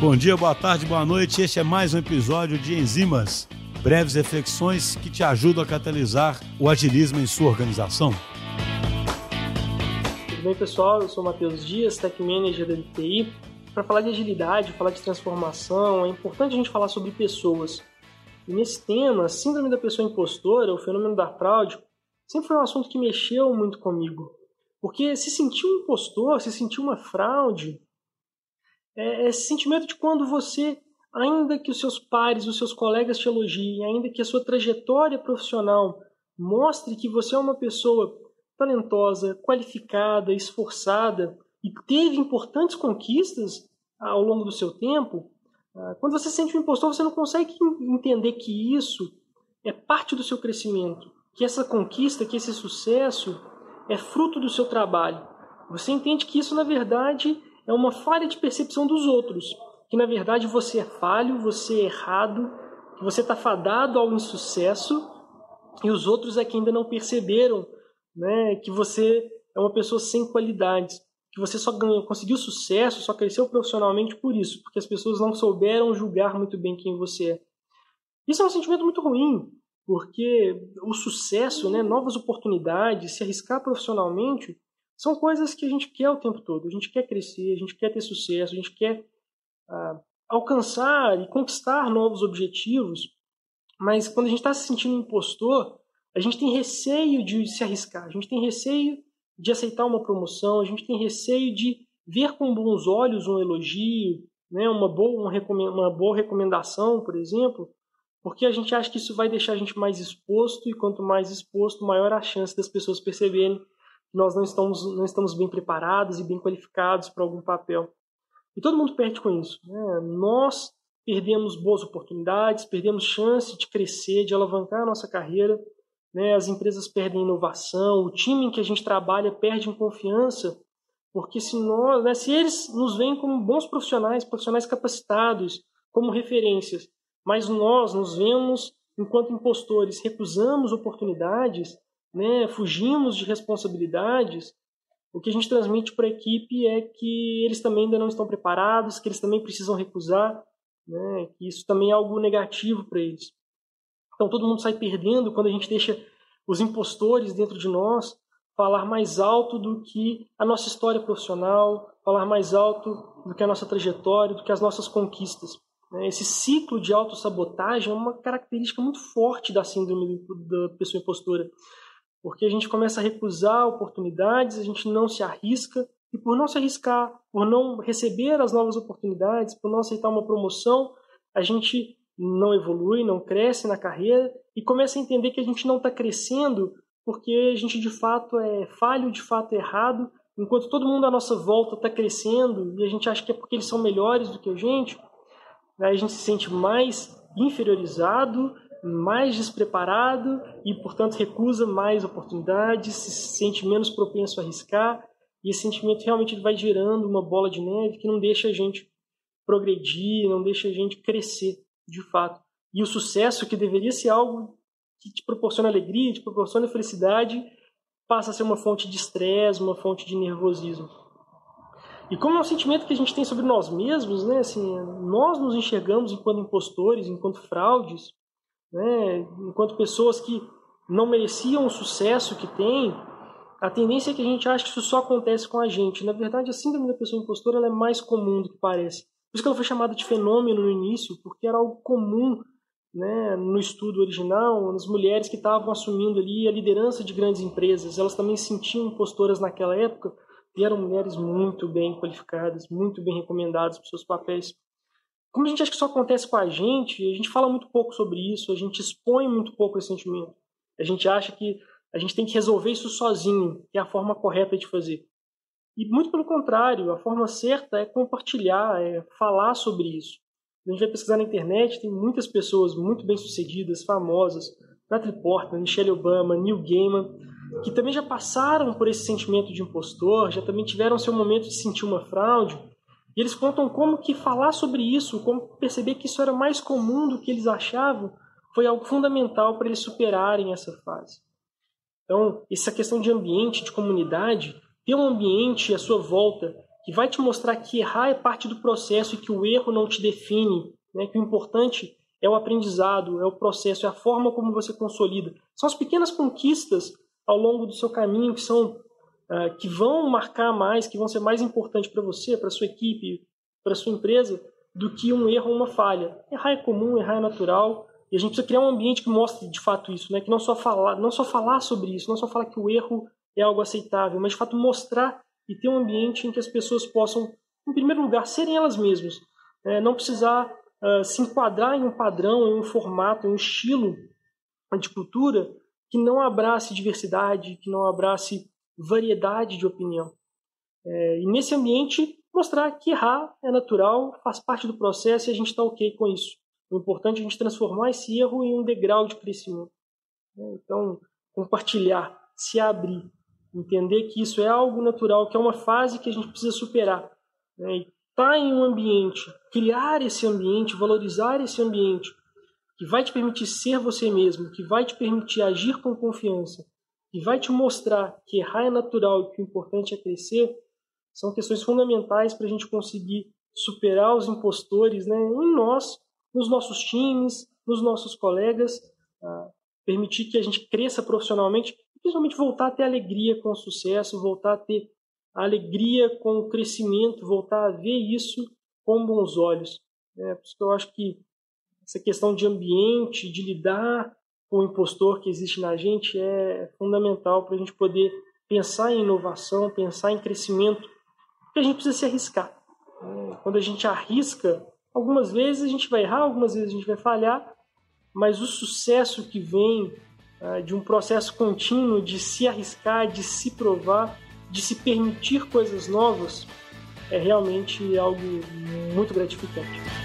Bom dia, boa tarde, boa noite. Este é mais um episódio de Enzimas, breves reflexões que te ajudam a catalisar o agilismo em sua organização. Tudo bem, pessoal? Eu sou Matheus Dias, Tech Manager da LTI. Para falar de agilidade, falar de transformação, é importante a gente falar sobre pessoas. E nesse tema, síndrome da pessoa impostora, o fenômeno da fraude, sempre foi um assunto que mexeu muito comigo. Porque se sentir um impostor, se sentir uma fraude, é esse sentimento de quando você, ainda que os seus pares, os seus colegas te elogiem, ainda que a sua trajetória profissional mostre que você é uma pessoa talentosa, qualificada, esforçada e teve importantes conquistas ao longo do seu tempo, ah, quando você se sente um impostor, você não consegue entender que isso é parte do seu crescimento, que essa conquista, que esse sucesso é fruto do seu trabalho. Você entende que isso, na verdade, é uma falha de percepção dos outros, que na verdade você é falho, você é errado, que você está fadado ao insucesso e os outros é que ainda não perceberam né, que você é uma pessoa sem qualidades, que você só ganhou, conseguiu sucesso, só cresceu profissionalmente por isso, porque as pessoas não souberam julgar muito bem quem você é. Isso é um sentimento muito ruim, porque o sucesso, né, novas oportunidades, se arriscar profissionalmente, são coisas que a gente quer o tempo todo. A gente quer crescer, a gente quer ter sucesso, a gente quer ah, alcançar e conquistar novos objetivos. Mas quando a gente está se sentindo impostor, a gente tem receio de se arriscar, a gente tem receio de aceitar uma promoção, a gente tem receio de ver com bons olhos um elogio, né, uma, boa, uma boa recomendação, por exemplo, porque a gente acha que isso vai deixar a gente mais exposto e quanto mais exposto, maior a chance das pessoas perceberem nós não estamos, não estamos bem preparados e bem qualificados para algum papel. E todo mundo perde com isso. Né? Nós perdemos boas oportunidades, perdemos chance de crescer, de alavancar a nossa carreira. Né? As empresas perdem inovação, o time em que a gente trabalha perde em confiança, porque se, nós, né, se eles nos veem como bons profissionais, profissionais capacitados, como referências, mas nós nos vemos enquanto impostores, recusamos oportunidades, né, fugimos de responsabilidades, o que a gente transmite para a equipe é que eles também ainda não estão preparados, que eles também precisam recusar, né, que isso também é algo negativo para eles. Então todo mundo sai perdendo quando a gente deixa os impostores dentro de nós falar mais alto do que a nossa história profissional, falar mais alto do que a nossa trajetória, do que as nossas conquistas. Né. Esse ciclo de autossabotagem é uma característica muito forte da síndrome da pessoa impostora porque a gente começa a recusar oportunidades, a gente não se arrisca, e por não se arriscar, por não receber as novas oportunidades, por não aceitar uma promoção, a gente não evolui, não cresce na carreira e começa a entender que a gente não está crescendo porque a gente de fato é falho, de fato é errado, enquanto todo mundo à nossa volta está crescendo e a gente acha que é porque eles são melhores do que a gente, aí a gente se sente mais inferiorizado, mais despreparado e, portanto, recusa mais oportunidades, se sente menos propenso a arriscar, e esse sentimento realmente vai gerando uma bola de neve que não deixa a gente progredir, não deixa a gente crescer, de fato. E o sucesso, que deveria ser algo que te proporciona alegria, te proporciona felicidade, passa a ser uma fonte de estresse, uma fonte de nervosismo. E como é um sentimento que a gente tem sobre nós mesmos, né? Assim, nós nos enxergamos enquanto impostores, enquanto fraudes, né? enquanto pessoas que não mereciam o sucesso que têm, a tendência é que a gente ache que isso só acontece com a gente. Na verdade, a síndrome da pessoa impostora é mais comum do que parece. Por isso que ela foi chamada de fenômeno no início, porque era algo comum né, no estudo original, nas mulheres que estavam assumindo ali a liderança de grandes empresas. Elas também se sentiam impostoras naquela época e eram mulheres muito bem qualificadas, muito bem recomendadas para seus papéis. Como a gente acha que isso acontece com a gente, a gente fala muito pouco sobre isso, a gente expõe muito pouco esse sentimento. A gente acha que a gente tem que resolver isso sozinho, que é a forma correta de fazer. E muito pelo contrário, a forma certa é compartilhar, é falar sobre isso. A gente vai pesquisar na internet, tem muitas pessoas muito bem-sucedidas, famosas, Natalie Portman, Michelle Obama, Neil Gaiman, que também já passaram por esse sentimento de impostor, já também tiveram seu momento de sentir uma fraude, e eles contam como que falar sobre isso, como perceber que isso era mais comum do que eles achavam, foi algo fundamental para eles superarem essa fase. Então, essa questão de ambiente, de comunidade, ter um ambiente à sua volta que vai te mostrar que errar é parte do processo e que o erro não te define, né? que o importante é o aprendizado, é o processo, é a forma como você consolida. São as pequenas conquistas ao longo do seu caminho que são uh, que vão marcar mais, que vão ser mais importantes para você, para sua equipe, para sua empresa, do que um erro ou uma falha. Errar é comum, errar é natural, e a gente precisa criar um ambiente que mostre de fato isso, né? Que não só falar, não só falar sobre isso, não só falar que o erro é algo aceitável, mas de fato mostrar e ter um ambiente em que as pessoas possam, em primeiro lugar, serem elas mesmas, é, não precisar uh, se enquadrar em um padrão, em um formato, em um estilo de cultura que não abrace diversidade, que não abrace variedade de opinião. É, e nesse ambiente mostrar que errar é natural, faz parte do processo e a gente está ok com isso. O importante é a gente transformar esse erro em um degrau de crescimento. Né? Então, compartilhar, se abrir, entender que isso é algo natural, que é uma fase que a gente precisa superar. Né? Estar tá em um ambiente, criar esse ambiente, valorizar esse ambiente, que vai te permitir ser você mesmo, que vai te permitir agir com confiança, que vai te mostrar que errar é natural e que o importante é crescer, são questões fundamentais para a gente conseguir superar os impostores né, em nós, nos nossos times, nos nossos colegas, permitir que a gente cresça profissionalmente e principalmente voltar a ter alegria com o sucesso, voltar a ter alegria com o crescimento, voltar a ver isso com bons olhos. É, por isso que eu acho que essa questão de ambiente, de lidar o impostor que existe na gente é fundamental para a gente poder pensar em inovação, pensar em crescimento porque a gente precisa se arriscar. Quando a gente arrisca, algumas vezes a gente vai errar, algumas vezes a gente vai falhar, mas o sucesso que vem uh, de um processo contínuo de se arriscar, de se provar, de se permitir coisas novas, é realmente algo muito gratificante.